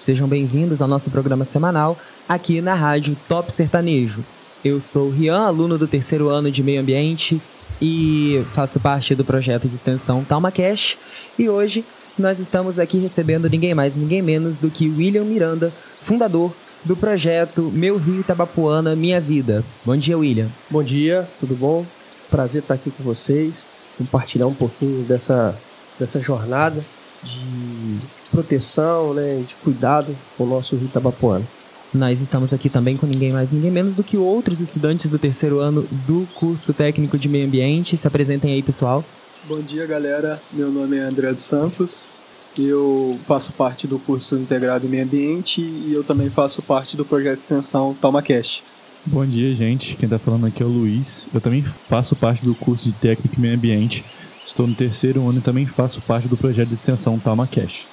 Sejam bem-vindos ao nosso programa semanal aqui na rádio Top Sertanejo. Eu sou o Rian, aluno do terceiro ano de Meio Ambiente e faço parte do projeto de extensão TalmaCast. E hoje nós estamos aqui recebendo ninguém mais, ninguém menos do que William Miranda, fundador do projeto Meu Rio Itabapuana Minha Vida. Bom dia, William. Bom dia, tudo bom? Prazer estar aqui com vocês, compartilhar um pouquinho dessa, dessa jornada de proteção, né, de cuidado com o nosso Rio Itabapuana. Nós estamos aqui também com ninguém mais, ninguém menos do que outros estudantes do terceiro ano do curso técnico de meio ambiente. Se apresentem aí, pessoal. Bom dia, galera. Meu nome é André dos Santos. Eu faço parte do curso integrado em meio ambiente e eu também faço parte do projeto de extensão TalmaCast. Bom dia, gente. Quem está falando aqui é o Luiz. Eu também faço parte do curso de técnico em meio ambiente. Estou no terceiro ano e também faço parte do projeto de extensão TalmaCast.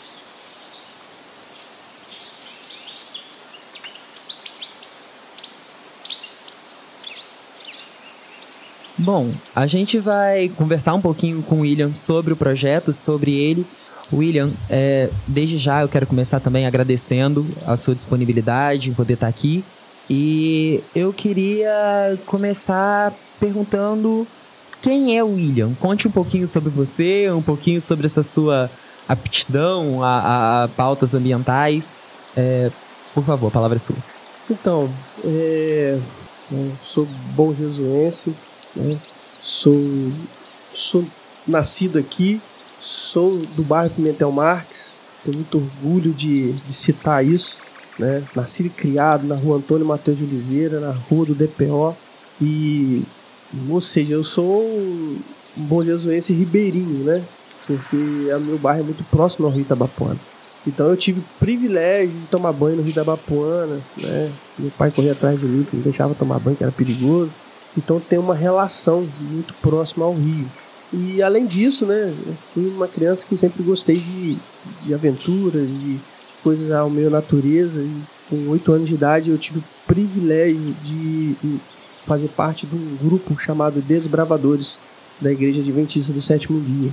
Bom, a gente vai conversar um pouquinho com o William sobre o projeto, sobre ele. William, é, desde já eu quero começar também agradecendo a sua disponibilidade em poder estar aqui. E eu queria começar perguntando quem é o William. Conte um pouquinho sobre você, um pouquinho sobre essa sua aptidão a, a pautas ambientais. É, por favor, a palavra é sua. Então, é, eu sou bom jesuense, né? Sou, sou nascido aqui, sou do bairro Pimentel Marques, tenho muito orgulho de, de citar isso. Né? Nascido e criado na rua Antônio Matheus de Oliveira, na rua do DPO. E, ou seja, eu sou um bom jesuense ribeirinho, né? Porque o meu bairro é muito próximo ao Rio Itabapuana. Então eu tive o privilégio de tomar banho no Rio Itabapuana, né? Meu pai corria atrás de mim, não deixava tomar banho, que era perigoso. Então tem uma relação muito próxima ao rio. E além disso, né, eu fui uma criança que sempre gostei de, de aventura, de coisas ao meio natureza. E com oito anos de idade eu tive o privilégio de fazer parte de um grupo chamado Desbravadores da Igreja Adventista do Sétimo Dia.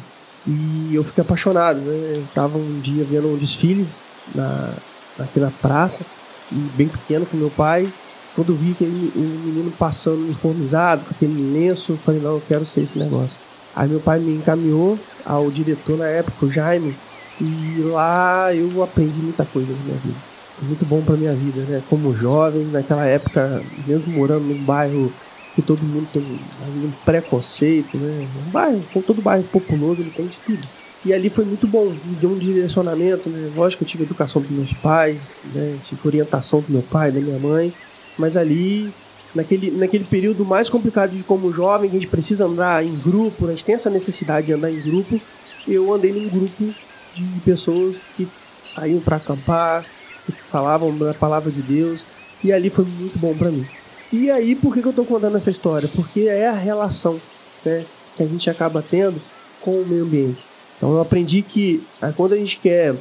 E eu fiquei apaixonado, né? Eu tava um dia vendo um desfile na, aqui na praça, e bem pequeno com meu pai, quando vi aquele um menino passando uniformizado, com aquele lenço, eu falei, não, eu quero ser esse negócio. Aí meu pai me encaminhou ao diretor na época, o Jaime, e lá eu aprendi muita coisa na minha vida. Muito bom para minha vida, né? Como jovem, naquela época, mesmo morando num bairro que todo mundo tem um preconceito, né? Um bairro, todo bairro populoso, ele tem de tudo. E ali foi muito bom, me deu um direcionamento, né? Lógico eu tive educação dos meus pais, né? Tive orientação do meu pai, da minha mãe, mas ali, naquele, naquele período mais complicado de como jovem, que a gente precisa andar em grupo, a gente tem essa necessidade de andar em grupo, eu andei num grupo de pessoas que saíam para acampar, falavam da palavra de Deus, e ali foi muito bom para mim. E aí, por que, que eu estou contando essa história? Porque é a relação né, que a gente acaba tendo com o meio ambiente. Então eu aprendi que ah, quando a gente quer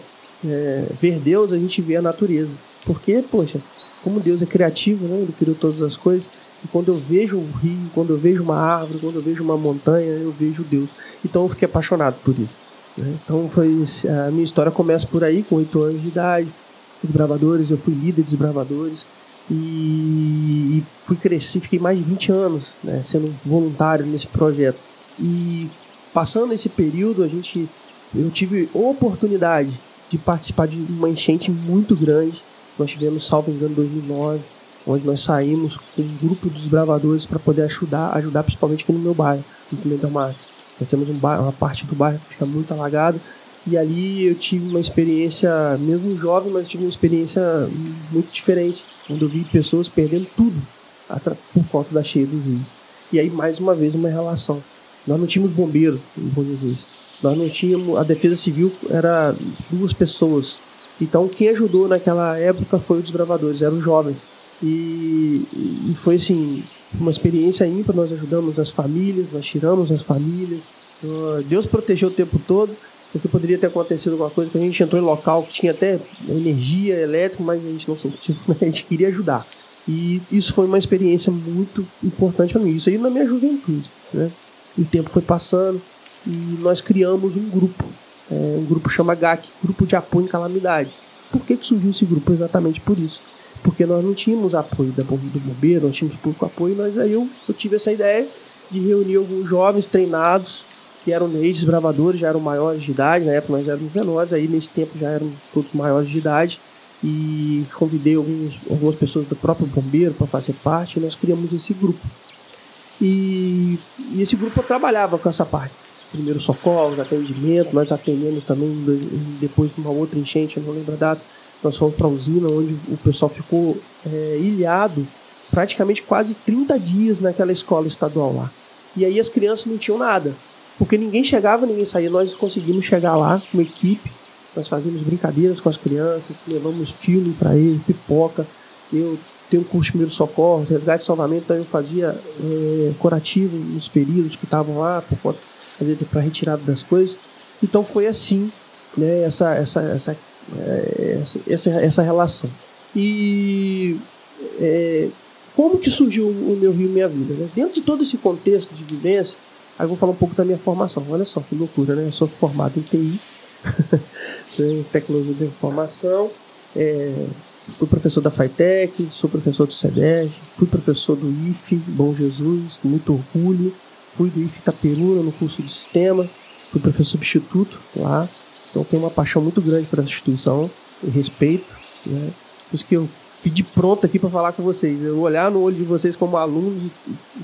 é, ver Deus, a gente vê a natureza. Porque, poxa, como Deus é criativo, né? Ele criou todas as coisas. E quando eu vejo um rio, quando eu vejo uma árvore, quando eu vejo uma montanha, eu vejo Deus. Então eu fiquei apaixonado por isso. Né? Então foi a minha história começa por aí, com oito anos de idade, desbravadores, eu fui líder de desbravadores e, fui crescer, fiquei mais de 20 anos né, sendo voluntário nesse projeto. E passando esse período, a gente eu tive oportunidade de participar de uma enchente muito grande nós tivemos, salvo engano, 2009, onde nós saímos com um grupo de desbravadores para poder ajudar, ajudar principalmente aqui no meu bairro, no Pimentel Marques. Nós temos um bairro, uma parte do bairro que fica muito alagado e ali eu tive uma experiência, mesmo jovem, mas tive uma experiência muito diferente, onde eu vi pessoas perdendo tudo por conta da cheia dos rios. E aí, mais uma vez, uma relação. Nós não tínhamos bombeiro em Bom. Nós não tínhamos. A defesa civil era duas pessoas então quem ajudou naquela época foi os desbravadores, eram os jovens. E, e foi assim, uma experiência ímpar, nós ajudamos as famílias, nós tiramos as famílias. Deus protegeu o tempo todo, porque poderia ter acontecido alguma coisa, que a gente entrou em local que tinha até energia elétrica, mas a gente não sentiu, a gente queria ajudar. E isso foi uma experiência muito importante para mim. Isso aí na minha juventude, né? o tempo foi passando e nós criamos um grupo é, um grupo chama GAC, Grupo de Apoio em Calamidade. Por que, que surgiu esse grupo? Exatamente por isso. Porque nós não tínhamos apoio da, do bombeiro, não tínhamos pouco apoio, mas aí eu, eu tive essa ideia de reunir alguns jovens treinados, que eram ex-desbravadores, já eram maiores de idade, na época nós éramos menores, aí nesse tempo já eram todos maiores de idade, e convidei alguns, algumas pessoas do próprio bombeiro para fazer parte, e nós criamos esse grupo. E, e esse grupo trabalhava com essa parte. Primeiro socorro, atendimento, nós atendemos também depois de uma outra enchente, eu não lembro a data, nós fomos para a usina, onde o pessoal ficou é, ilhado praticamente quase 30 dias naquela escola estadual lá. E aí as crianças não tinham nada, porque ninguém chegava, ninguém saía. Nós conseguimos chegar lá com equipe, nós fazíamos brincadeiras com as crianças, levamos filme para eles, pipoca. Eu tenho um curso de primeiro socorro, resgate e salvamento, então eu fazia é, curativo nos feridos que estavam lá, para retirada das coisas. Então foi assim, né, essa, essa, essa, é, essa, essa relação. E é, como que surgiu o meu Rio Minha Vida? Né? Dentro de todo esse contexto de vivência, aí eu vou falar um pouco da minha formação. Olha só que loucura, né? Eu sou formado em TI, em tecnologia de informação, é, fui professor da FITEC, sou professor do SEDEG, fui professor do IFE, Bom Jesus, com muito orgulho, fui do IFE Itaperuna no curso de sistema, fui professor substituto lá, então tenho uma paixão muito grande para essa instituição, respeito, né? Por isso que eu fui de pronto aqui para falar com vocês. Eu olhar no olho de vocês como alunos,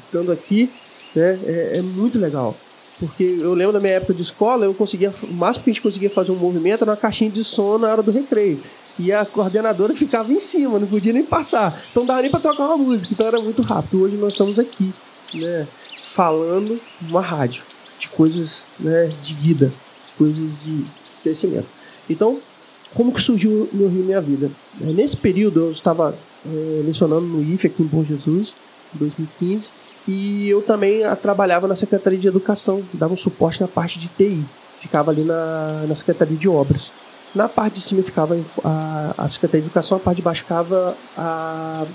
estando aqui, né, é, é, muito legal. Porque eu lembro da minha época de escola, eu conseguia, o máximo que a gente conseguia fazer um movimento era uma caixinha de som na hora do recreio. E a coordenadora ficava em cima, não podia nem passar. Então não dava nem para tocar uma música, então era muito rápido. Hoje nós estamos aqui, né, falando numa rádio de coisas né, de vida, coisas de crescimento. Então, como que surgiu meu Rio Minha Vida? Nesse período eu estava é, lecionando no IFE aqui em Bom Jesus, em 2015, e eu também a, trabalhava na Secretaria de Educação, dava um suporte na parte de TI, ficava ali na, na Secretaria de Obras. Na parte de cima ficava a, a Secretaria de Educação, a parte de baixo ficava a,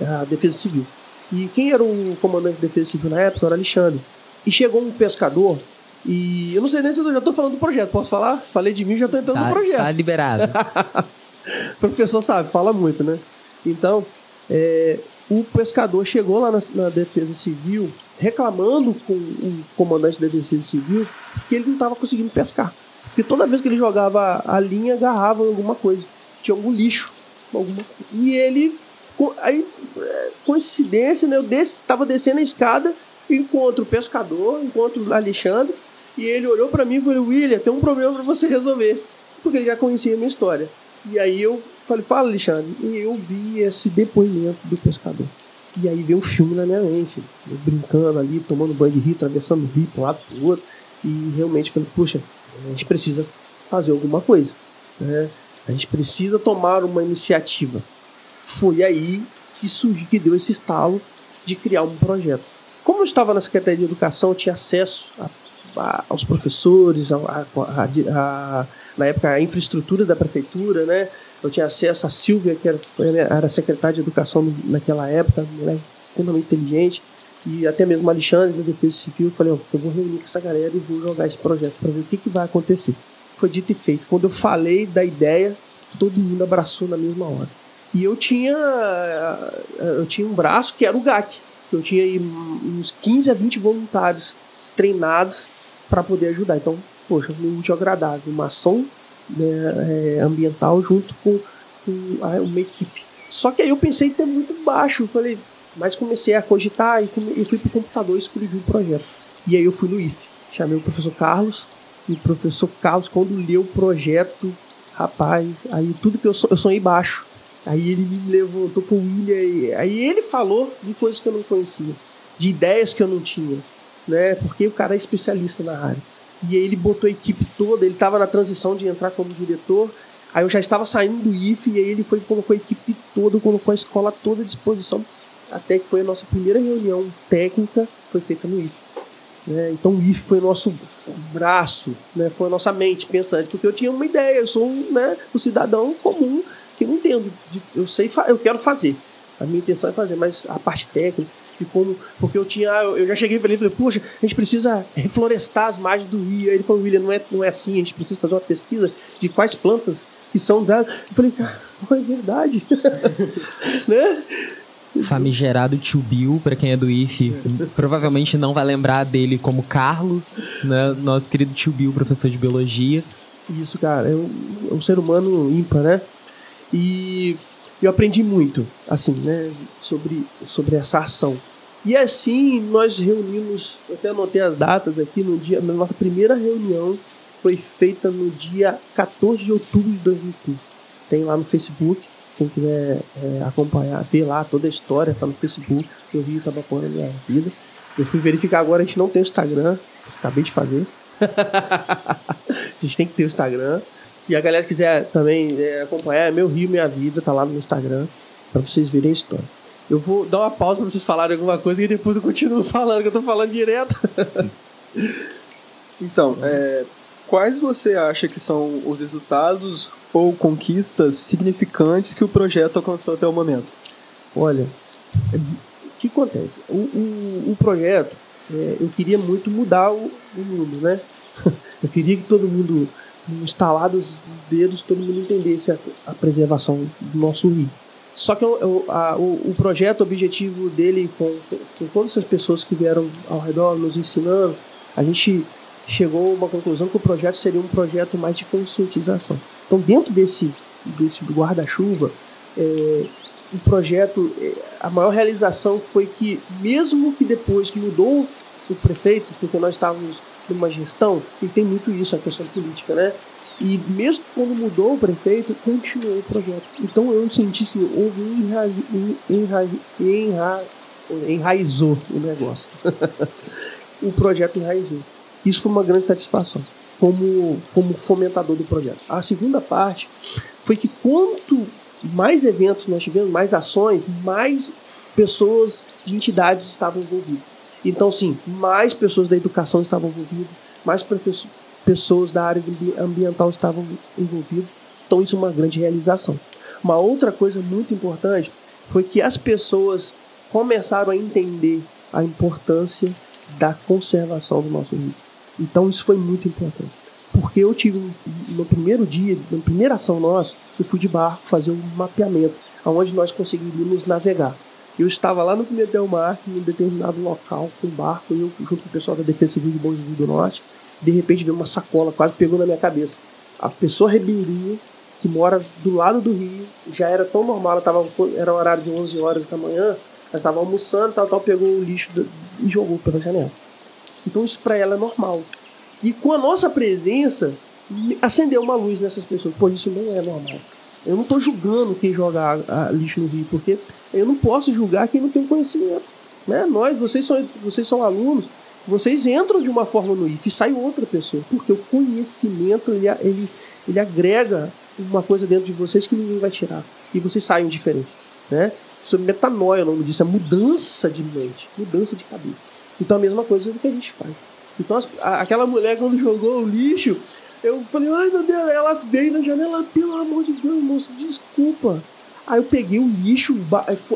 a Defesa Civil. E quem era o comandante de Defesa Civil na época era Alexandre. E chegou um pescador e eu não sei nem se eu já estou falando do projeto. Posso falar? Falei de mim, já estou entrando tá, no projeto. Tá liberado. o professor sabe, fala muito, né? Então, é, o pescador chegou lá na, na, Defesa Civil reclamando com o comandante da Defesa Civil que ele não estava conseguindo pescar. Porque toda vez que ele jogava a linha, agarrava alguma coisa. Tinha algum lixo. Alguma... E ele. Aí, é, coincidência, né? Eu estava descendo a escada, encontro o pescador, encontro o Alexandre. E ele olhou para mim e falou: William, tem um problema para você resolver. Porque ele já conhecia a minha história. E aí eu falei: Fala, Alexandre. E eu vi esse depoimento do pescador. E aí veio um filme na minha mente. Eu brincando ali, tomando banho de rio, atravessando o rio para um lado para o outro. E realmente falei: Puxa, a gente precisa fazer alguma coisa. Né? A gente precisa tomar uma iniciativa. Foi aí que surgiu, que deu esse estalo de criar um projeto. Como eu estava na Secretaria de Educação, eu tinha acesso a aos professores, a, a, a, na época a infraestrutura da prefeitura, né? Eu tinha acesso a Silvia, que era, era secretária de educação naquela época, né? extremamente inteligente, e até mesmo Alexandre da Defesa Civil. Falei, eu vou reunir com essa galera e vou jogar esse projeto para ver o que, que vai acontecer. Foi dito e feito. Quando eu falei da ideia, todo mundo abraçou na mesma hora. E eu tinha, eu tinha um braço que era o GAC. Eu tinha aí uns 15 a 20 voluntários treinados para poder ajudar. Então, poxa, muito agradável, uma ação né, é, ambiental junto com, com a, uma equipe. Só que aí eu pensei em ter muito baixo, eu falei, mas comecei a cogitar e come, fui pro computador e escrevi um projeto. E aí eu fui no IF, chamei o professor Carlos, e o professor Carlos, quando leu o projeto, rapaz, aí tudo que eu, eu sonhei baixo. Aí ele me levantou pro William, aí ele falou de coisas que eu não conhecia, de ideias que eu não tinha né? Porque o cara é especialista na área. E aí ele botou a equipe toda, ele estava na transição de entrar como diretor. Aí eu já estava saindo do IF e aí ele foi colocou a equipe toda, colocou a escola toda à disposição. Até que foi a nossa primeira reunião técnica, foi feita no IF. Né? Então o IF foi nosso braço, né? foi a nossa mente pensante, porque eu tinha uma ideia, eu sou um, né, um cidadão comum que não entendo, eu sei, eu quero fazer. A minha intenção é fazer, mas a parte técnica, e como. Porque eu tinha. Eu já cheguei ele e falei, poxa, a gente precisa reflorestar as margens do rio. Aí ele falou, William, não é, não é assim, a gente precisa fazer uma pesquisa de quais plantas que são dados. Eu falei, cara, é verdade. né? Famigerado tio Bill, pra quem é do IF, provavelmente não vai lembrar dele como Carlos, né? Nosso querido tio Bill, professor de biologia. Isso, cara, é um, é um ser humano ímpar, né? E eu aprendi muito, assim, né, sobre, sobre essa ação. E assim nós reunimos, eu até anotei as datas aqui, no dia, na nossa primeira reunião foi feita no dia 14 de outubro de 2015. Tem lá no Facebook, quem quiser é, acompanhar, ver lá toda a história, tá no Facebook, eu vi Itabapuã na minha vida. Eu fui verificar agora, a gente não tem Instagram, acabei de fazer. a gente tem que ter o Instagram. E a galera quiser também é, acompanhar, é Meu Rio, Minha Vida, tá lá no Instagram, para vocês verem a história. Eu vou dar uma pausa para vocês falarem alguma coisa e depois eu continuo falando, que eu tô falando direto. então, é, quais você acha que são os resultados ou conquistas significantes que o projeto alcançou até o momento? Olha, o que acontece? O, o, o projeto, é, eu queria muito mudar o, o mundo, né? Eu queria que todo mundo instalados os dedos, todo mundo entendesse a, a preservação do nosso rio. Só que o, a, o, o, projeto, o objetivo dele, com, com todas essas pessoas que vieram ao redor nos ensinando, a gente chegou a uma conclusão que o projeto seria um projeto mais de conscientização. Então, dentro desse, desse guarda-chuva, é, o projeto, é, a maior realização foi que, mesmo que depois que mudou o prefeito, porque nós estávamos numa gestão, e tem muito isso, a questão política, né? E mesmo quando mudou o prefeito, continuou o projeto. Então eu senti assim, houve enra, enra, enra, enraizou o negócio. o projeto enraizou. Isso foi uma grande satisfação como, como fomentador do projeto. A segunda parte foi que quanto mais eventos nós tivemos, mais ações, mais pessoas de entidades estavam envolvidas. Então, sim, mais pessoas da educação estavam envolvidas, mais pessoas da área ambiental estavam envolvidas. Então, isso é uma grande realização. Uma outra coisa muito importante foi que as pessoas começaram a entender a importância da conservação do nosso rio. Então, isso foi muito importante. Porque eu tive, no primeiro dia, na primeira ação nossa, eu fui de barco fazer um mapeamento, onde nós conseguiríamos navegar. Eu estava lá no primeiro Delmar, em um determinado local, com um barco, eu junto com o pessoal da Defesa Civil de Bom Jesus do Norte. De repente veio uma sacola, quase pegou na minha cabeça. A pessoa ribeirinha, que mora do lado do rio, já era tão normal, tava, era horário de 11 horas da manhã, ela estava almoçando, tal, tal, pegou o lixo e jogou pela janela. Então isso para ela é normal. E com a nossa presença, acendeu uma luz nessas pessoas. Pô, isso não é normal. Eu não estou julgando quem joga a, a lixo no rio, porque eu não posso julgar quem não tem conhecimento. Né? Nós, vocês são, vocês são alunos, vocês entram de uma forma no IF e sai outra pessoa, porque o conhecimento ele, ele, ele agrega uma coisa dentro de vocês que ninguém vai tirar. E vocês saem diferentes. Né? Isso é metanoia, o nome disso, é mudança de mente, mudança de cabeça. Então a mesma coisa que a gente faz. Então as, a, aquela mulher quando jogou o lixo, eu falei, ai meu Deus, ela veio na janela, pelo amor de Deus, moço, desculpa. Aí eu peguei o lixo,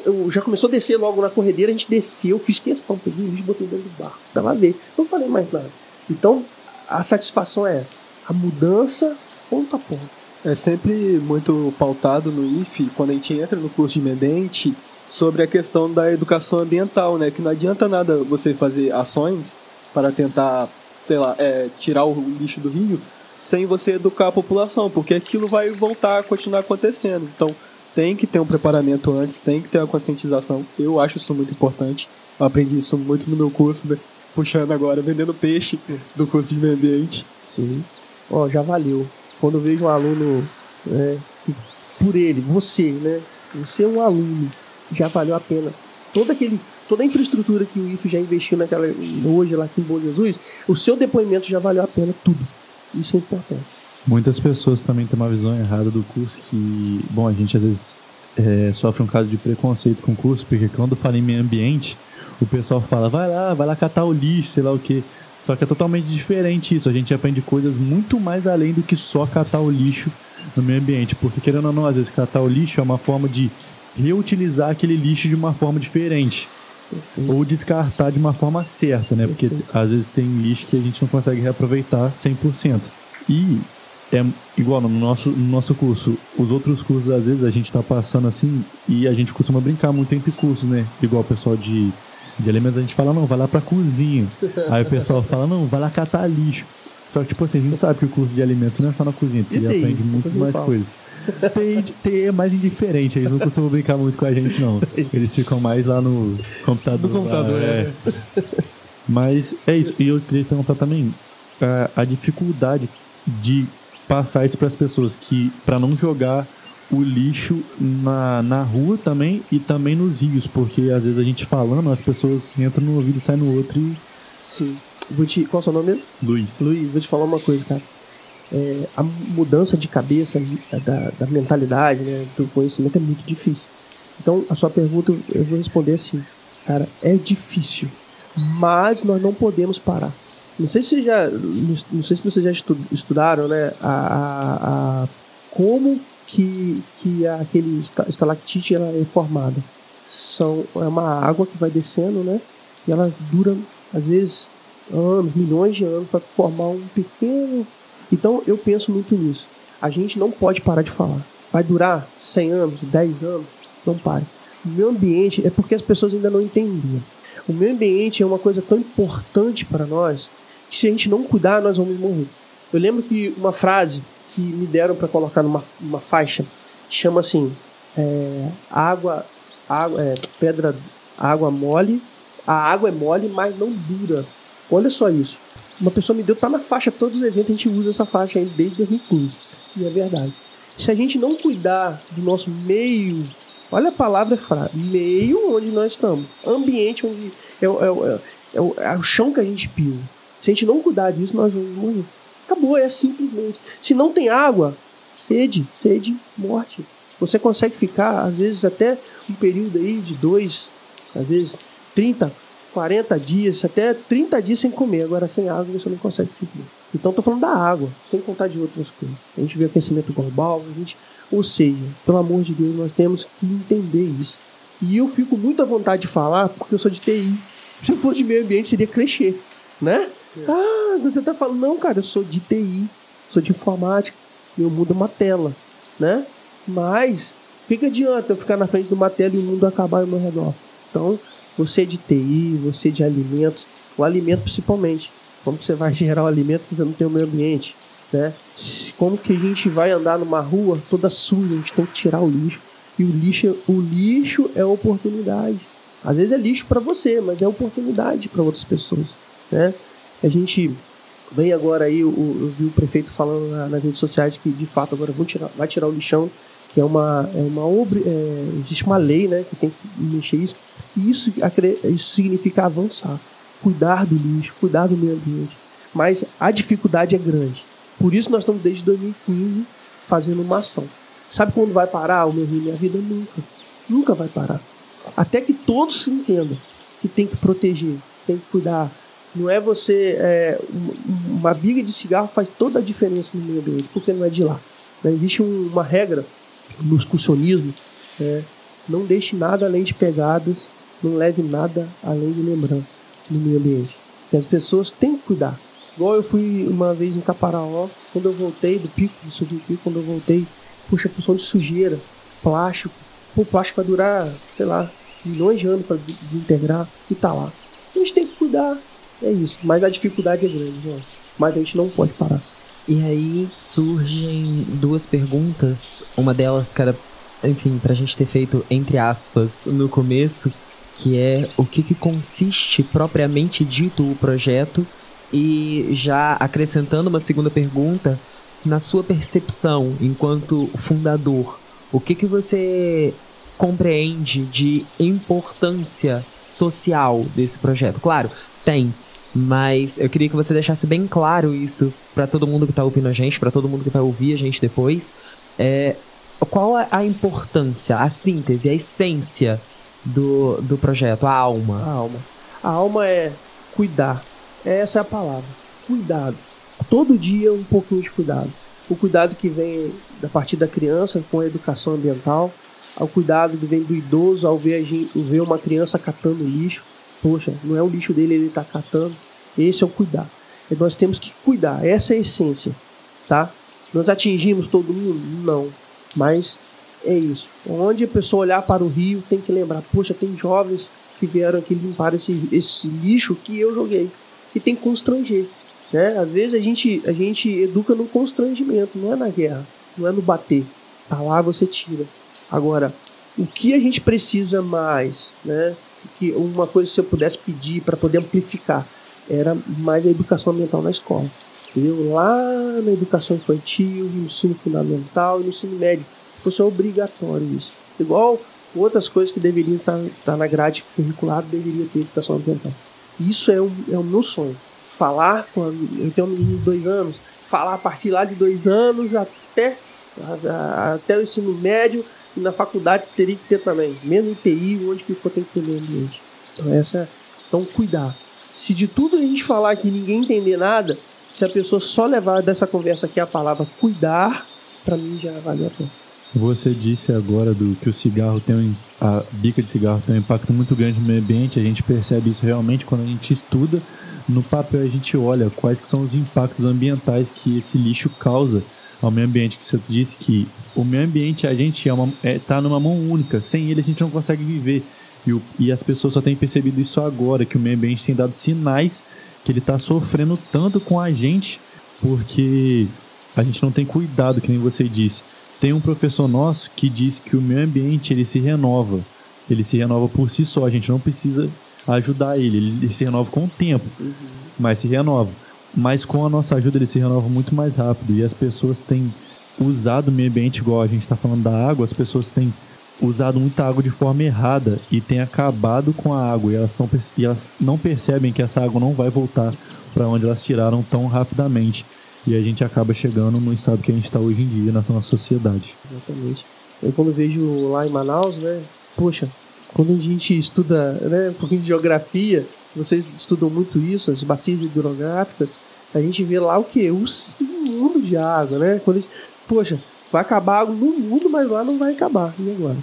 eu já começou a descer logo na corredeira, a gente desceu, fiz questão, peguei o lixo, botei dentro do barco, tava a ver. Não falei mais nada. Então, a satisfação é essa. A mudança ponto a ponto. É sempre muito pautado no IFE, quando a gente entra no curso de medente, sobre a questão da educação ambiental, né? Que não adianta nada você fazer ações para tentar, sei lá, é, tirar o lixo do rio, sem você educar a população, porque aquilo vai voltar a continuar acontecendo. Então, tem que ter um preparamento antes, tem que ter uma conscientização. Eu acho isso muito importante. Eu aprendi isso muito no meu curso, né? puxando agora, vendendo peixe do curso de meio ambiente. Sim. Ó, oh, já valeu. Quando eu vejo um aluno, é, que, por ele, você, né? Você é um aluno, já valeu a pena. Todo aquele, toda a infraestrutura que o IF já investiu naquela, hoje lá aqui em Bom Jesus, o seu depoimento já valeu a pena tudo. Isso é importante. Muitas pessoas também têm uma visão errada do curso que, bom, a gente às vezes é, sofre um caso de preconceito com o curso, porque quando fala em meio ambiente, o pessoal fala, vai lá, vai lá catar o lixo, sei lá o que. Só que é totalmente diferente isso. A gente aprende coisas muito mais além do que só catar o lixo no meio ambiente. Porque, querendo ou não, às vezes catar o lixo é uma forma de reutilizar aquele lixo de uma forma diferente. Perfeito. Ou descartar de uma forma certa, né? Perfeito. Porque às vezes tem lixo que a gente não consegue reaproveitar 100%. E é igual no nosso, no nosso curso. Os outros cursos, às vezes, a gente tá passando assim e a gente costuma brincar muito entre cursos, né? Igual o pessoal de, de alimentos, a gente fala, não, vai lá pra cozinha. Aí o pessoal fala, não, vai lá catar lixo. Só que, tipo assim, a gente sabe que o curso de alimentos não é só na cozinha, ele aprende muitas mais fala. coisas. TI, é mais indiferente, eles não costumam brincar muito com a gente, não. Eles ficam mais lá no computador. No computador, lá, é. é. Mas é isso. E eu queria perguntar também a, a dificuldade de passar isso para as pessoas, que para não jogar o lixo na, na rua também e também nos rios, porque às vezes a gente falando, as pessoas entram no ouvido e saem no outro e. Sim. Vou te, qual é o seu nome mesmo? Luiz. Luiz, vou te falar uma coisa, cara. É, a mudança de cabeça da, da mentalidade, né, do conhecimento é muito difícil. Então, a sua pergunta eu vou responder assim, cara, é difícil, mas nós não podemos parar. Não sei se já, não sei se vocês já estudaram, né, a, a, a como que, que aquele estalactite ela é formada. São, é uma água que vai descendo, né, e ela dura às vezes anos, milhões de anos para formar um pequeno. Então eu penso muito nisso. A gente não pode parar de falar. Vai durar 100 anos, 10 anos, não pare. O meio ambiente é porque as pessoas ainda não entendiam. O meio ambiente é uma coisa tão importante para nós que se a gente não cuidar, nós vamos morrer. Eu lembro que uma frase que me deram para colocar numa, numa faixa chama assim: é, água, água é, pedra, água mole. A água é mole, mas não dura. Olha só isso. Uma pessoa me deu, tá na faixa, todos os eventos a gente usa essa faixa aí desde 2015. E é verdade. Se a gente não cuidar do nosso meio, olha a palavra frase, meio onde nós estamos, ambiente onde é, é, é, é, o, é o chão que a gente pisa. Se a gente não cuidar disso, nós vamos morrer. Acabou, é simplesmente. Se não tem água, sede, sede, morte. Você consegue ficar, às vezes, até um período aí de dois, às vezes 30, 40 dias, até 30 dias sem comer. Agora, sem água, você não consegue ficar. Então, estou falando da água, sem contar de outras coisas. A gente vê aquecimento global, a gente... ou seja, pelo amor de Deus, nós temos que entender isso. E eu fico muito à vontade de falar porque eu sou de TI. Se eu fosse de meio ambiente, seria clichê, né? Ah, você tá falando, não, cara, eu sou de TI, sou de informática, meu mundo é uma tela, né? Mas, o que, que adianta eu ficar na frente de uma tela e o mundo acabar ao meu redor? Então, você é de TI, você é de alimentos, o alimento principalmente. Como que você vai gerar o alimento se você não tem o meio ambiente? Né? Como que a gente vai andar numa rua toda suja? A gente tem que tirar o lixo. E o lixo, o lixo é oportunidade. Às vezes é lixo para você, mas é oportunidade para outras pessoas. Né? A gente vem agora aí, o, eu vi o prefeito falando na, nas redes sociais que de fato agora vão tirar, vai tirar o lixão, que é uma, é uma obra, é, existe uma lei né, que tem que mexer isso. E isso, isso significa avançar, cuidar do lixo, cuidar do meio ambiente. Mas a dificuldade é grande. Por isso nós estamos desde 2015 fazendo uma ação. Sabe quando vai parar o meu rio minha vida? Nunca. Nunca vai parar. Até que todos se entendam que tem que proteger, tem que cuidar, não é você. É, uma biga de cigarro faz toda a diferença no meio ambiente, porque não é de lá. Né? Existe um, uma regra no excursionismo: é, não deixe nada além de pegadas, não leve nada além de lembrança no meio ambiente. E as pessoas têm que cuidar. Igual eu fui uma vez em Caparaó, quando eu voltei do pico, do subir pico, quando eu voltei, puxa, função de sujeira, plástico. O plástico vai durar, sei lá, milhões de anos para desintegrar e tá lá. Então a gente tem que cuidar, é isso. Mas a dificuldade é grande, né? Mas a gente não pode parar. E aí surgem duas perguntas. Uma delas, cara, enfim, pra gente ter feito entre aspas no começo, que é o que, que consiste propriamente dito o projeto. E já acrescentando uma segunda pergunta, na sua percepção enquanto fundador, o que, que você compreende de importância social desse projeto? Claro, tem mas eu queria que você deixasse bem claro isso para todo mundo que tá ouvindo a gente, para todo mundo que vai ouvir a gente depois. É, qual a importância, a síntese, a essência do, do projeto, a alma? A alma. A alma é cuidar. Essa é a palavra. Cuidado. Todo dia um pouquinho de cuidado. O cuidado que vem da partir da criança com a educação ambiental, ao cuidado que vem do idoso ao ver, gente, ver uma criança catando lixo, Poxa, não é o lixo dele, ele está catando. Esse é o cuidar. E nós temos que cuidar. Essa é a essência, tá? Nós atingimos todo mundo? Não. Mas é isso. Onde a pessoa olhar para o rio, tem que lembrar: poxa, tem jovens que vieram aqui limpar esse, esse lixo que eu joguei. E tem que constranger. Né? Às vezes a gente, a gente educa no constrangimento, não é na guerra, não é no bater. Tá lá, você tira. Agora, o que a gente precisa mais, né? Que uma coisa se eu pudesse pedir para poder amplificar era mais a educação ambiental na escola. Entendeu? Lá na educação infantil, no ensino fundamental e no ensino médio. Fosse obrigatório isso. Igual outras coisas que deveriam estar, tá, tá na grade curricular, deveria ter educação ambiental. Isso é, um, é o meu sonho. Falar, com a, eu tenho um menino de dois anos, falar a partir lá de dois anos até, a, a, até o ensino médio e na faculdade teria que ter também. Mesmo TI, onde que for tem que ter meio ambiente. Então, essa, então cuidar. Se de tudo a gente falar que ninguém entender nada, se a pessoa só levar dessa conversa aqui a palavra cuidar, para mim já valeu a pena. Você disse agora do que o cigarro tem a bica de cigarro tem um impacto muito grande no meio ambiente. A gente percebe isso realmente quando a gente estuda no papel. A gente olha quais que são os impactos ambientais que esse lixo causa ao meio ambiente. Que você disse que o meio ambiente a gente é uma, é, tá numa mão única. Sem ele a gente não consegue viver. E, o, e as pessoas só têm percebido isso agora que o meio ambiente tem dado sinais que ele está sofrendo tanto com a gente porque a gente não tem cuidado, que nem você disse tem um professor nosso que diz que o meio ambiente ele se renova. Ele se renova por si só, a gente não precisa ajudar ele, ele se renova com o tempo, mas se renova. Mas com a nossa ajuda ele se renova muito mais rápido e as pessoas têm usado o meio ambiente igual a gente está falando da água, as pessoas têm usado muita água de forma errada e têm acabado com a água e elas, tão, e elas não percebem que essa água não vai voltar para onde elas tiraram tão rapidamente. E a gente acaba chegando no estado que a gente está hoje em dia na nossa sociedade. Exatamente. Eu quando vejo lá em Manaus, né? Poxa, quando a gente estuda né, um pouquinho de geografia, vocês estudam muito isso, as bacias hidrográficas, a gente vê lá o que? O mundo de água, né? Quando gente, poxa, vai acabar água no mundo, mas lá não vai acabar. E agora?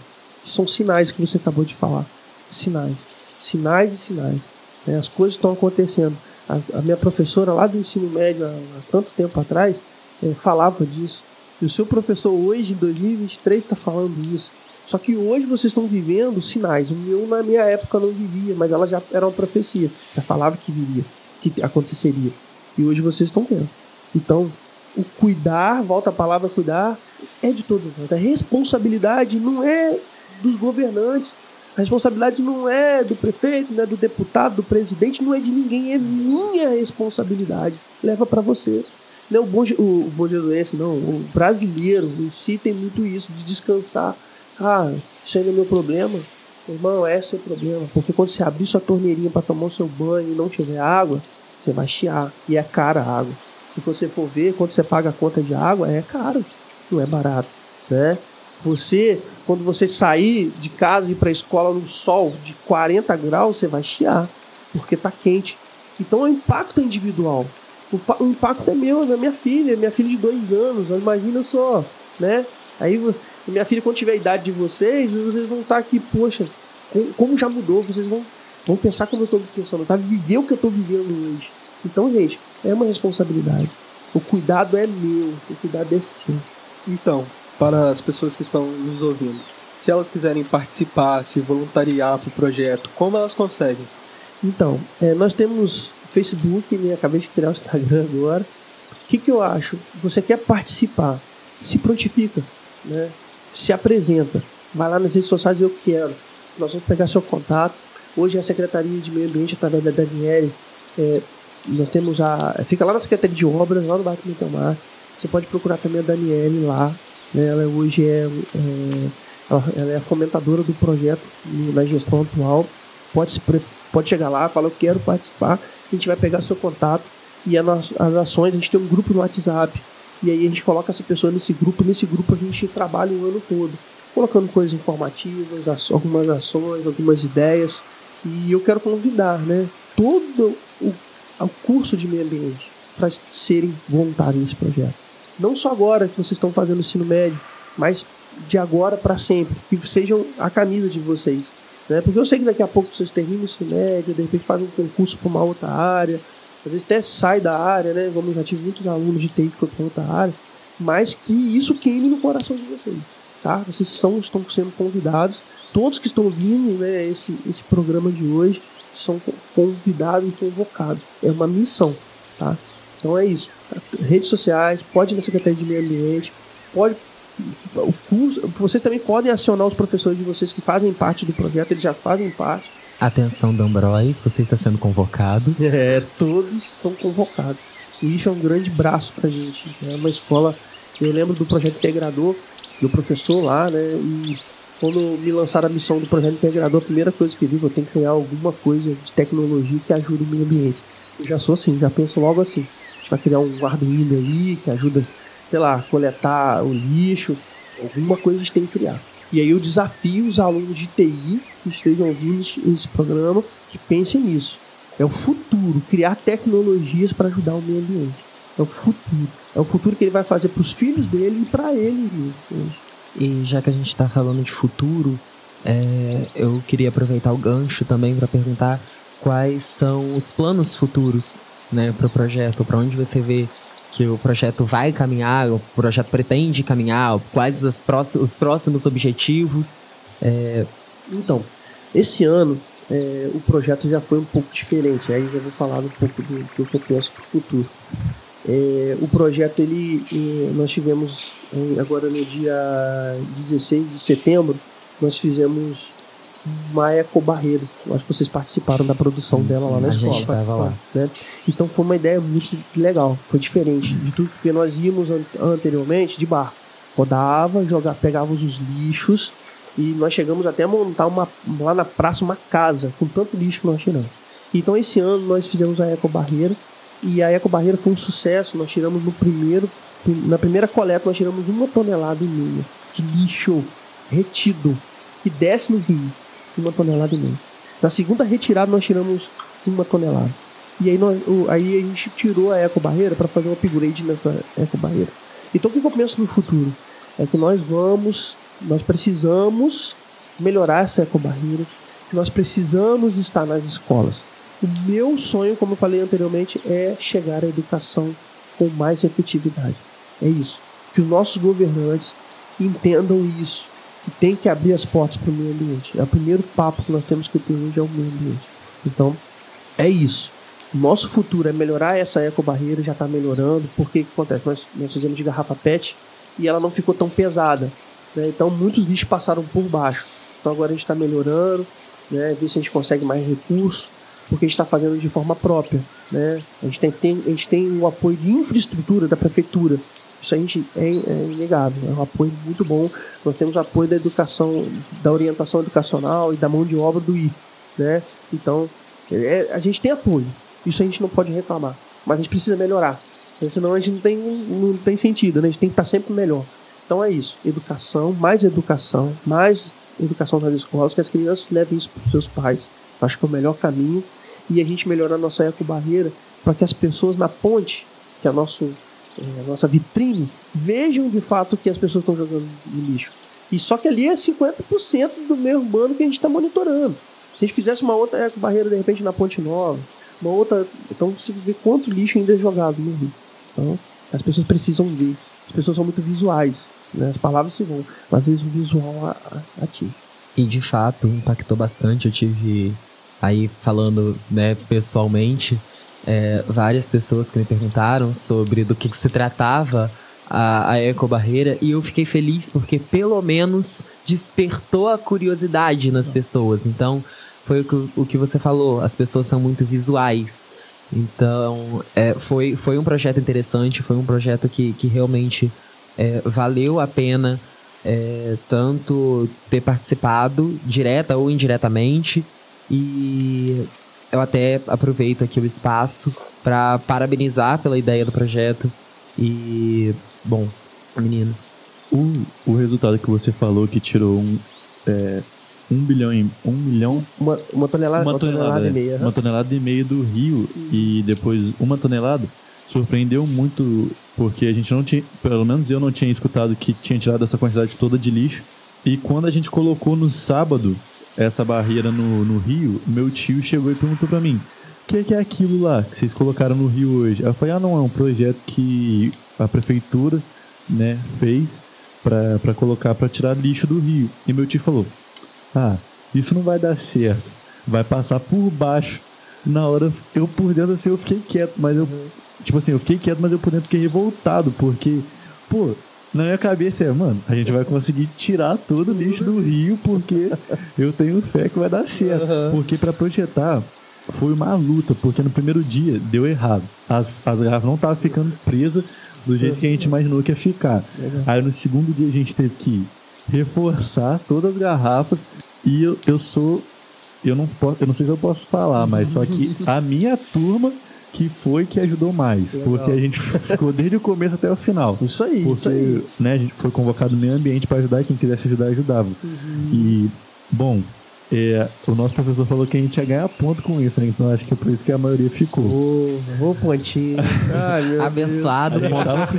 São sinais que você acabou de falar. Sinais. Sinais e sinais. Né? As coisas estão acontecendo a, a minha professora lá do ensino médio, há, há tanto tempo atrás, é, falava disso. E o seu professor hoje, em 2023, está falando isso. Só que hoje vocês estão vivendo sinais. O meu, na minha época, não vivia, mas ela já era uma profecia. Já falava que viria, que aconteceria. E hoje vocês estão vendo. Então, o cuidar, volta a palavra cuidar, é de todo mundo. A responsabilidade não é dos governantes, a responsabilidade não é do prefeito, não é do deputado, do presidente, não é de ninguém, é minha responsabilidade. Leva para você. Não, o bom, o, bom jesuense, não, o brasileiro em si tem muito isso, de descansar. Ah, isso aí não é meu problema. Irmão, esse é o problema. Porque quando você abrir sua torneirinha para tomar o seu banho e não tiver água, você vai chiar. E é cara a água. Se você for ver, quando você paga a conta de água, é caro. Não é barato. Né? Você, quando você sair de casa e ir para a escola no sol de 40 graus, você vai chiar, porque está quente. Então o impacto é individual. O, impacto é meu, da minha filha, minha filha de dois anos. Imagina só, né? Aí minha filha, quando tiver a idade de vocês, vocês vão estar tá aqui, poxa, como já mudou, vocês vão, vão pensar como eu estou pensando, tá? Viver o que eu estou vivendo hoje. Então, gente, é uma responsabilidade. O cuidado é meu, o cuidado é seu. Então, para as pessoas que estão nos ouvindo. Se elas quiserem participar, se voluntariar para o projeto, como elas conseguem? Então, é, nós temos Facebook, né? acabei de criar o Instagram agora. O que, que eu acho? Você quer participar? Se prontifica, né? Se apresenta. Vai lá nas redes sociais, eu quero. Nós vamos pegar seu contato. Hoje é a Secretaria de Meio Ambiente, através da Daniele, é, nós temos a. Fica lá na Secretaria de Obras, lá no Bairro Mar. Você pode procurar também a Daniele lá. Né? Ela hoje é, é ela é a fomentadora do projeto na gestão atual. Pode, pode chegar lá, falar eu quero participar. A gente vai pegar seu contato e as ações. A gente tem um grupo no WhatsApp e aí a gente coloca essa pessoa nesse grupo. Nesse grupo a gente trabalha o ano todo, colocando coisas informativas, algumas ações, algumas ideias. E eu quero convidar, né, todo o, o curso de meio ambiente para serem voluntários nesse projeto não só agora que vocês estão fazendo ensino médio, mas de agora para sempre, que sejam a camisa de vocês. Né? Porque eu sei que daqui a pouco vocês terminam o ensino médio, de repente fazem um concurso para uma outra área, às vezes até sai da área, né? Como já tive muitos alunos de TI que foi para outra área. mas que isso queime no coração de vocês, tá? Vocês são, estão sendo convidados, todos que estão vindo, né, esse, esse programa de hoje, são convidados e convocados. É uma missão, tá? Então é isso. Redes sociais, pode ir na Secretaria de Meio Ambiente, pode o curso, vocês também podem acionar os professores de vocês que fazem parte do projeto, eles já fazem parte. Atenção, D'Ambrois, você está sendo convocado. É, todos estão convocados. E isso é um grande braço pra gente. É uma escola. Eu lembro do projeto integrador, do professor lá, né? E quando me lançaram a missão do projeto integrador, a primeira coisa que eu vi, eu tenho que criar alguma coisa de tecnologia que ajude o meio ambiente. Eu já sou assim, já penso logo assim. A gente vai criar um Arduino aí que ajuda, sei lá, a coletar o lixo. Alguma coisa a gente tem que criar. E aí eu desafio os alunos de TI que estejam ouvindo esse programa que pensem nisso. É o futuro, criar tecnologias para ajudar o meio ambiente. É o futuro. É o futuro que ele vai fazer para os filhos dele e para ele mesmo. E já que a gente está falando de futuro, é, eu queria aproveitar o gancho também para perguntar quais são os planos futuros né, para o projeto, para onde você vê que o projeto vai caminhar, o projeto pretende caminhar, quais os próximos, os próximos objetivos. É... Então, esse ano é, o projeto já foi um pouco diferente, aí já vou falar um pouco do, do que eu penso para o futuro. É, o projeto, ele, é, nós tivemos agora no dia 16 de setembro, nós fizemos uma ecobarreiras. Acho que vocês participaram da produção dela lá na a escola. Gente lá. Né? Então foi uma ideia muito legal, foi diferente de tudo que nós íamos an anteriormente de barco. Rodava, jogava, pegávamos os lixos e nós chegamos até a montar uma, lá na praça uma casa com tanto lixo que nós tiramos. Então esse ano nós fizemos a ecobarreira e a ecobarreira foi um sucesso. Nós tiramos no primeiro, na primeira coleta nós tiramos uma tonelada e meia de lixo retido que desce no rio uma tonelada e meia. Na segunda retirada nós tiramos uma tonelada. E aí, nós, aí a gente tirou a ecobarreira para fazer um upgrade nessa ecobarreira. Então o que eu penso no futuro? É que nós vamos, nós precisamos melhorar essa ecobarreira, que nós precisamos estar nas escolas. O meu sonho, como eu falei anteriormente, é chegar à educação com mais efetividade. É isso. Que os nossos governantes entendam isso tem que abrir as portas para o meio ambiente. É o primeiro papo que nós temos que ter hoje é o meio ambiente. Então, é isso. Nosso futuro é melhorar essa ecobarreira, já está melhorando, porque que acontece? Nós, nós fizemos de garrafa PET e ela não ficou tão pesada. Né? Então, muitos lixos passaram por baixo. Então, agora a gente está melhorando, né? ver se a gente consegue mais recursos, porque a gente está fazendo de forma própria. Né? A, gente tem, tem, a gente tem o apoio de infraestrutura da prefeitura. Isso a gente é, é inegável, é um apoio muito bom. Nós temos apoio da educação, da orientação educacional e da mão de obra do IF, né? Então, é, a gente tem apoio. Isso a gente não pode reclamar, mas a gente precisa melhorar. Senão a gente não tem, não tem sentido, né? A gente tem que estar sempre melhor. Então é isso, educação, mais educação, mais educação nas escolas, que as crianças levem isso para os seus pais. Acho que é o melhor caminho. E a gente melhorar a nossa ecobarreira para que as pessoas na ponte, que é nosso a nossa vitrine, vejam de fato que as pessoas estão jogando no lixo. E só que ali é 50% do meio urbano que a gente está monitorando. Se a gente fizesse uma outra eco-barreira de repente na Ponte Nova, uma outra. Então você vê quanto lixo ainda é jogado no rio. Então, as pessoas precisam ver. As pessoas são muito visuais. Né? As palavras se vão, mas às vezes o visual atinge. E de fato impactou bastante. Eu tive aí falando né, pessoalmente é, várias pessoas que me perguntaram sobre do que, que se tratava a, a ecobarreira e eu fiquei feliz porque pelo menos despertou a curiosidade nas pessoas. Então, foi o que, o que você falou, as pessoas são muito visuais. Então, é, foi, foi um projeto interessante, foi um projeto que, que realmente é, valeu a pena é, tanto ter participado, direta ou indiretamente, e eu até aproveito aqui o espaço para parabenizar pela ideia do projeto. E, bom, meninos. O, o resultado que você falou que tirou um, é, um bilhão em. Um milhão. Uma, uma tonelada, uma, uma tonelada, tonelada é, e meia. Uma tonelada e meia do rio e depois uma tonelada. Surpreendeu muito porque a gente não tinha, pelo menos eu não tinha escutado que tinha tirado essa quantidade toda de lixo. E quando a gente colocou no sábado, essa barreira no, no rio, meu tio chegou e perguntou para mim: o que, que é aquilo lá que vocês colocaram no rio hoje? Eu falei: ah, não, é um projeto que a prefeitura né, fez para colocar para tirar lixo do rio. E meu tio falou: "Ah, isso não vai dar certo. Vai passar por baixo". Na hora eu por dentro assim eu fiquei quieto, mas eu tipo assim, eu fiquei quieto, mas eu por dentro fiquei revoltado, porque pô, na minha cabeça é, mano, a gente vai conseguir tirar todo o lixo do rio porque eu tenho fé que vai dar certo. Porque para projetar foi uma luta, porque no primeiro dia deu errado. As, as garrafas não estavam ficando presas do jeito que a gente imaginou que ia ficar. Aí no segundo dia a gente teve que reforçar todas as garrafas e eu, eu sou. Eu não, posso, eu não sei se eu posso falar, mas só que a minha turma que foi que ajudou mais. Legal. Porque a gente ficou desde o começo até o final. Isso aí, Porque isso aí. né, a gente foi convocado no meio ambiente para ajudar e quem quisesse ajudar, ajudava. Uhum. E, bom, é, o nosso professor falou que a gente ia ganhar ponto com isso, né? Então acho que é por isso que a maioria ficou. Ô, ô pontinho. Ai, Abençoado,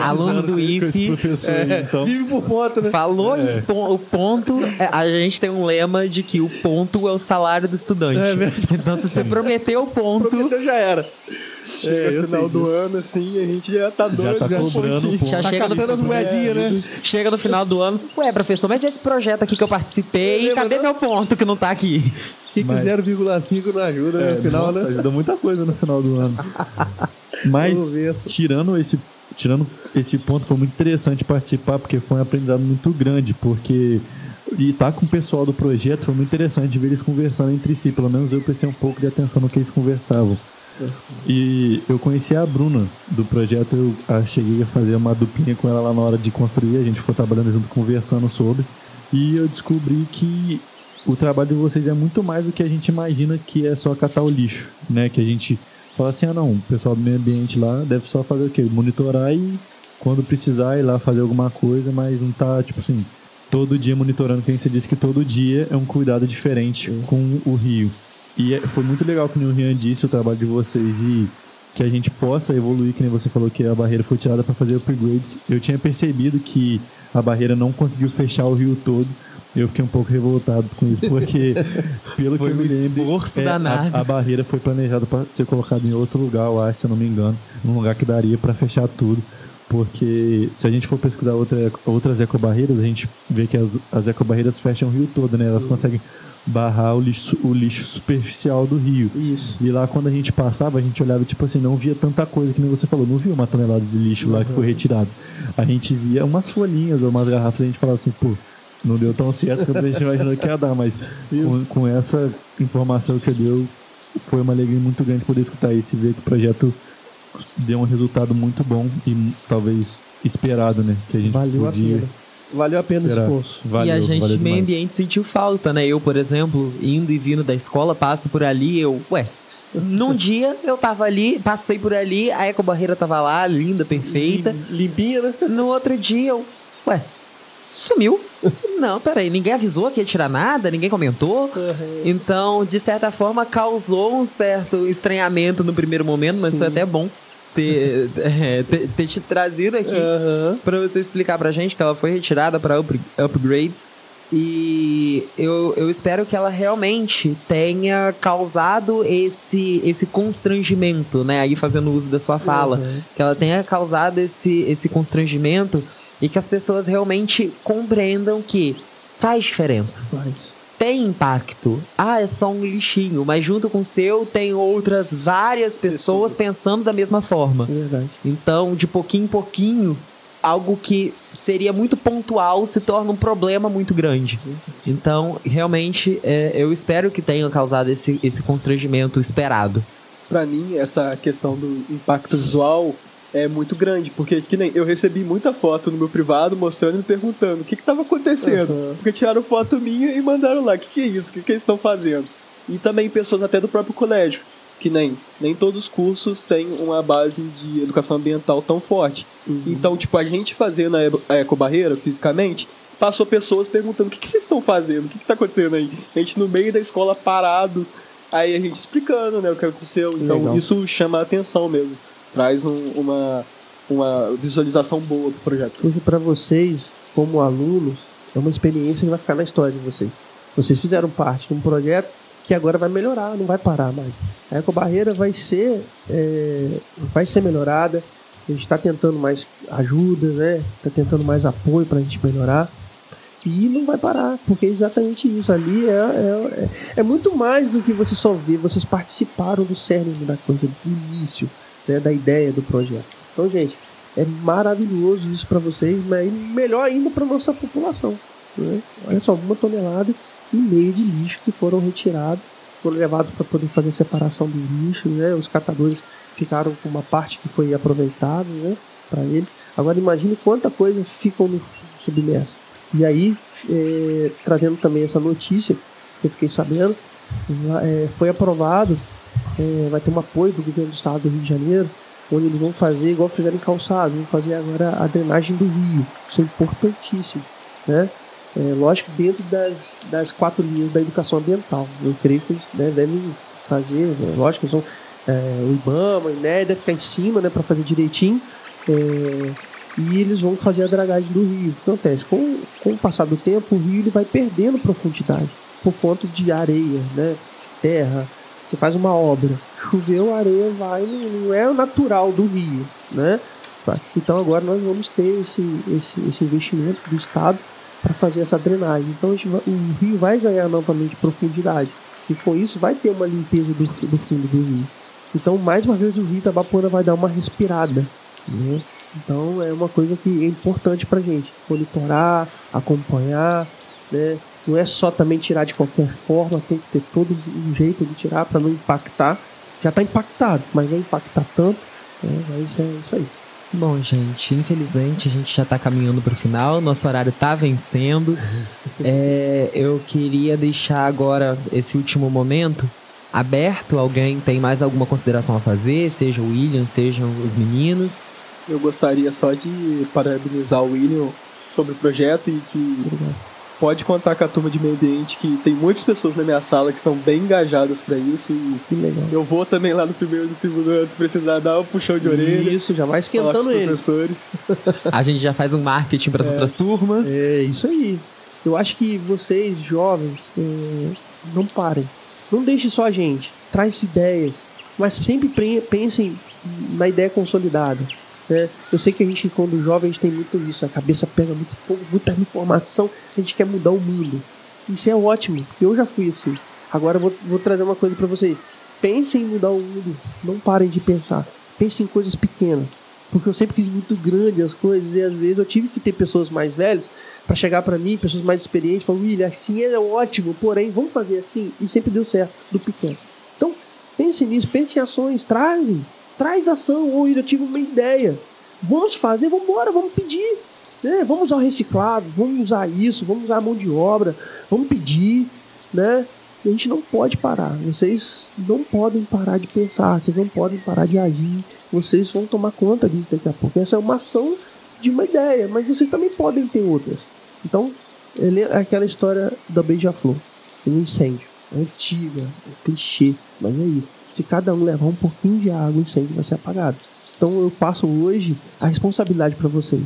aluno do IFE. Deus. então. Vive por ponto, né? Falou É. em pon- o ponto, é, a gente tem um lema de que o ponto é o salário do estudante. É então, se você prometeu o ponto, Prometeu já era. Chega É, eu final sei do disso. ano, assim, a gente já tá doido, Já tá cobrando pontinho. ponto. já Tá chega no, as moedinhas, né? chega no final do ano. Ué, professor, mas esse projeto aqui que eu participei, Lembra, cadê não? meu ponto que não tá aqui? Que que Mas- 0,5 não ajuda, né? É, No final, nossa, né? ajuda muita coisa no final do ano. Mas, tirando esse, tirando esse ponto, foi muito interessante participar, porque foi um aprendizado muito grande, porque e tá com o pessoal do projeto foi muito interessante ver eles conversando entre si. Pelo menos eu prestei um pouco de atenção no que eles conversavam. E eu conheci a Bruna do projeto, eu cheguei a fazer uma duplinha com ela lá na hora de construir, a gente ficou trabalhando junto, conversando sobre. E eu descobri que o trabalho de vocês é muito mais do que a gente imagina que é só catar o lixo, né? Que a gente fala assim, ah não, o pessoal do meio ambiente lá deve só fazer o quê? Monitorar e quando precisar ir lá fazer alguma coisa, mas não tá, tipo assim, todo dia monitorando, que você disse que todo dia é um cuidado diferente com o rio. E é- foi muito legal que o Rian disse o trabalho de vocês e que a gente possa evoluir, que nem você falou que a barreira foi tirada para fazer upgrades. Eu tinha percebido que a barreira não conseguiu fechar o rio todo. Eu fiquei um pouco revoltado com isso, porque pelo Foi que eu me lembro, é, a, a barreira foi planejada para ser colocada em outro lugar, eu acho, se eu não me engano, num lugar que daria para fechar tudo. Porque se a gente for pesquisar outra, outras ecobarreiras, a gente vê que as, as ecobarreiras fecham o rio todo, né? Elas conseguem barrar o lixo, o lixo superficial do rio. Isso. E lá quando a gente passava, a gente olhava, tipo assim, não via tanta coisa que nem você falou, não via uma tonelada de lixo lá que foi retirado. A gente via umas folhinhas ou umas garrafas, a gente falava assim, pô, não deu tão certo quanto a gente imaginou que ia dar, mas com, com essa informação que você deu, foi uma alegria muito grande poder escutar isso e ver que o projeto deu um resultado muito bom e talvez esperado, né? Que a gente Valeu a podia pena. Valeu a pena o esforço. Valeu, e a gente, valeu meio demais. ambiente, sentiu falta, né? Eu, por exemplo, indo e vindo da escola, passo por ali, eu, ué. Num dia eu tava ali, passei por ali, a ecobarreira tava lá, linda, perfeita. Limpinha, né? No outro dia eu, ué, sumiu. Não, peraí, ninguém avisou que ia tirar nada, ninguém comentou. Então, de certa forma, causou um certo estranhamento no primeiro momento, mas Sim. foi até bom ter, é, ter, ter te trazido aqui Aham. pra você explicar pra gente que ela foi retirada para up, upgrades. E eu, eu espero que ela realmente tenha causado esse, esse constrangimento, né? Aí fazendo uso da sua fala. Uhum. Que ela tenha causado esse, esse constrangimento e que as pessoas realmente compreendam que faz diferença Faz. Tem impacto. Ah, é só um lixinho, mas junto com o seu tem outras várias pessoas, Pessoas. pensando da mesma forma. Verdade. Então, de pouquinho em pouquinho, algo que seria muito pontual se torna um problema muito grande. Então, realmente, é, eu espero que tenha causado esse, esse constrangimento esperado. Pra mim, essa questão do impacto visual é muito grande, porque que nem eu recebi muita foto no meu privado mostrando e me perguntando o que que tava acontecendo. Uhum. Porque tiraram foto minha e mandaram lá, o que que é isso? O que que eles estão fazendo? E também pessoas até do próprio colégio, que nem nem todos os cursos têm uma base de educação ambiental tão forte. Então, tipo, a gente fazendo a ecobarreira fisicamente, passou pessoas perguntando o que, que vocês estão fazendo, o que, que tá acontecendo aí? A gente no meio da escola parado, aí a gente explicando né, o que aconteceu. Então, Legal. isso chama a atenção mesmo. Traz um- uma, uma visualização boa pro projeto. Para vocês, como alunos, é uma experiência que vai ficar na história de vocês. Vocês fizeram parte de um projeto que agora vai melhorar, não vai parar mais. A ecobarreira vai ser, é, vai ser melhorada A gente está tentando mais ajuda, né? Está tentando mais apoio para a gente melhorar. E não vai parar, porque é exatamente isso. Ali é, é, é, muito mais do que você só vê. Vocês participaram do cerne da coisa, do início, né, da ideia do projeto. Então, gente, é maravilhoso isso para vocês, mas melhor ainda para nossa população. Né? Olha só, uma tonelada e meio de lixo que foram retirados, foram levados para poder fazer separação do lixo. Né? Os catadores ficaram com uma parte que foi aproveitada né, para eles. Agora imagine quanta coisa ficam no submerso. E aí, é, trazendo também essa notícia que eu fiquei sabendo, é, foi aprovado, é, vai ter um apoio do governo do estado do Rio de Janeiro, onde eles vão fazer, igual fizeram em calçado, vão fazer agora a drenagem do rio. Isso é importantíssimo. Né? É, lógico, dentro das, das quatro linhas da educação ambiental. Eu creio que eles né, devem fazer, né? lógico, eles vão, é, o IBAMA, INE deve ficar em cima né, para fazer direitinho. É, e eles vão fazer a dragagem do rio. O que acontece? Com, com o passar do tempo, o rio ele vai perdendo profundidade por conta de areia, né? terra. Você faz uma obra, choveu, areia vai, não é o natural do rio, né? Então agora nós vamos ter esse, esse, esse investimento do Estado para fazer essa drenagem. Então vai, o rio vai ganhar novamente profundidade. E com isso vai ter uma limpeza do, do fundo do rio. Então, mais uma vez, o rio Itabapuana vai dar uma respirada. Né? Então é uma coisa que é importante pra gente. Monitorar, acompanhar, né? Não é só também tirar de qualquer forma, tem que ter todo um jeito de tirar para não impactar. Já está impactado, mas não impactar tanto. Né? Mas é isso aí. Bom, gente, infelizmente a gente já está caminhando para o final, nosso horário está vencendo. é, eu queria deixar agora esse último momento aberto. Alguém tem mais alguma consideração a fazer? Seja o William, sejam os meninos. Eu gostaria só de parabenizar o William sobre o projeto e que pode contar com a turma de meio ambiente, que tem muitas pessoas na minha sala que são bem engajadas para isso. E que legal. Eu vou também lá no primeiro e no segundo ano, se precisar dar um puxão de orelha. Isso, já vai esquentando eles. professores. a gente já faz um marketing para as é, outras turmas. É, isso aí. Eu acho que vocês, jovens, é, não parem. Não deixe só a gente. Traz ideias. Mas sempre pensem na ideia consolidada. Né? Eu sei que a gente, quando jovem, a gente tem muito isso, a cabeça pega muito fogo, muita informação, a gente quer mudar o mundo. Isso é ótimo, eu já fui assim. Agora eu vou, vou trazer uma coisa para vocês. Pensem em mudar o mundo, não parem de pensar. Pensem em coisas pequenas. Porque eu sempre quis muito grande as coisas e às vezes eu tive que ter pessoas mais velhas para chegar para mim, pessoas mais experientes, falar, William, assim é ótimo, porém, vamos fazer assim. E sempre deu certo, do pequeno. Então, pense nisso, pense em ações, trazem traz ação. Ou eu tive uma ideia. Vamos fazer, vamos embora, vamos pedir. Né? Vamos usar o reciclado, vamos usar isso, vamos usar a mão de obra, vamos pedir. Né? A gente não pode parar. Vocês não podem parar de pensar, vocês não podem parar de agir. Vocês vão tomar conta disso daqui a pouco. Essa é uma ação de uma ideia, mas vocês também podem ter outras. Então, é aquela história da beija-flor, um incêndio. É antiga, é clichê, mas é isso. Se cada um levar um pouquinho de água, o incêndio vai ser apagado. Então eu passo hoje a responsabilidade para vocês.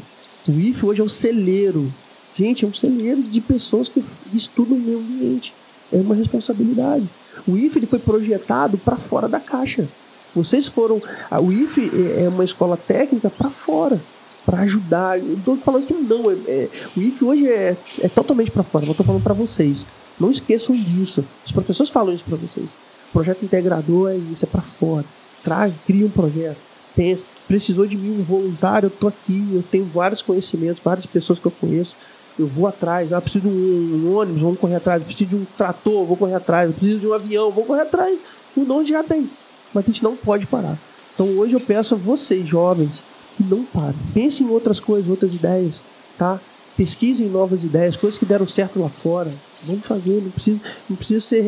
O IF hoje é um celeiro. Gente, é um celeiro de pessoas que estudam o meio ambiente. É uma responsabilidade. O IF ele foi projetado para fora da caixa. Vocês foram. O IF é uma escola técnica para fora, para ajudar. Eu estou falando que não. É, é, o IF hoje é, é totalmente para fora. Eu estou falando para vocês. Não esqueçam disso. Os professores falam isso para vocês. Projeto integrador é isso, é para fora. Traz, cria um projeto, pensa. Precisou de mim um voluntário, eu tô aqui, eu tenho vários conhecimentos, várias pessoas que eu conheço. Eu vou atrás, ah, preciso de um, um ônibus, vamos correr atrás. Eu preciso de um trator, vou correr atrás. Preciso de um avião, vou correr atrás. O nome já tem. Mas a gente não pode parar. Então hoje eu peço a vocês, jovens, que não parem. Pensem em outras coisas, outras ideias, tá? Pesquisem novas ideias, coisas que deram certo lá fora. Vamos fazer, não precisa, não precisa ser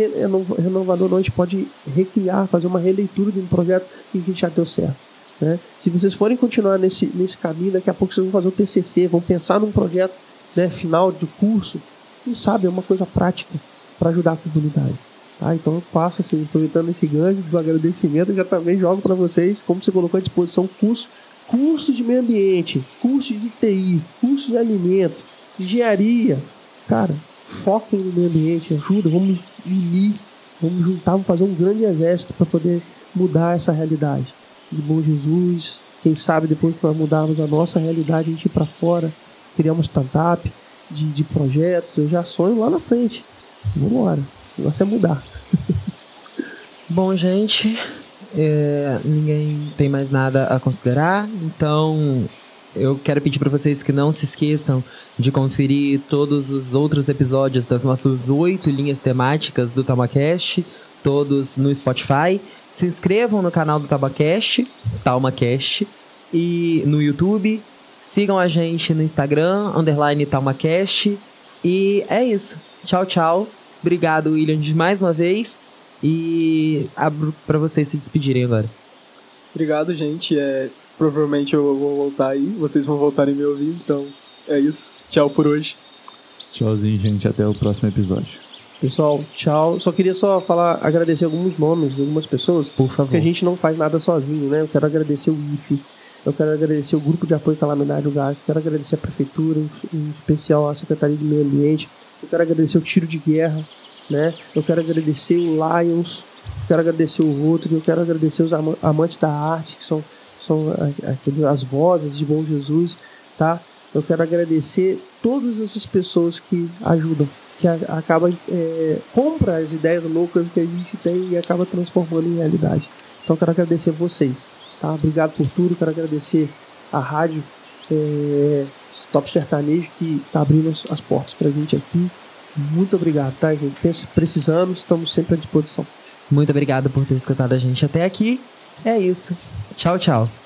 renovador, não. A gente pode recriar, fazer uma releitura de um projeto que já deu certo. Né? Se vocês forem continuar nesse, nesse caminho, daqui a pouco vocês vão fazer o TCC, vão pensar num projeto né, final de curso. Quem sabe é uma coisa prática para ajudar a comunidade. Tá? Então eu passo, assim, aproveitando esse ganho do agradecimento, já também jogo para vocês, como você colocou à disposição, curso, curso de meio ambiente, curso de TI, curso de alimentos, engenharia. Cara, foquem no meio ambiente, ajuda, vamos unir, vamos juntar, vamos fazer um grande exército para poder mudar essa realidade. De bom Jesus, Quem sabe depois que nós mudarmos a nossa realidade, a gente ir para fora, criar uma startup de, de projetos. Eu já sonho lá na frente. Vamos embora. O negócio é mudar. Bom, gente, é, ninguém tem mais nada a considerar, então eu quero pedir para vocês que não se esqueçam de conferir todos os outros episódios das nossas oito linhas temáticas do TalmaCast, todos no Spotify. Se inscrevam no canal do TalmaCast, TalmaCast, e no YouTube. Sigam a gente no Instagram, underline TalmaCast. E é isso. Tchau, tchau. Obrigado, William, mais uma vez. E abro para vocês se despedirem agora. Obrigado, gente. É, provavelmente eu vou voltar aí, vocês vão voltar em me ouvir, então é isso. Tchau por hoje. Tchauzinho, gente. Até o próximo episódio. Pessoal, tchau. Só queria só falar, agradecer alguns nomes de algumas pessoas, Por favor. porque a gente não faz nada sozinho, né? Eu quero agradecer o IFE, eu quero agradecer o Grupo de Apoio Calamidade do Gás, quero agradecer a Prefeitura, em especial a Secretaria de Meio Ambiente, eu quero agradecer o Tiro de Guerra, né? Eu quero agradecer o Lions, quero agradecer o Rotary, eu quero agradecer os ama- amantes da arte, que são, são a- aqueles- as vozes de Bom Jesus, tá? Eu quero agradecer todas essas pessoas que ajudam, que a- acabam, é, compra as ideias loucas que a gente tem e acaba transformando em realidade. Então quero agradecer vocês, tá? Obrigado por tudo, quero agradecer a rádio é, Top Sertanejo que tá abrindo as, as portas pra gente aqui. Muito obrigado, tá, gente? Precisamos, estamos sempre à disposição. Muito obrigado por ter escutado a gente até aqui. É isso. Tchau, tchau.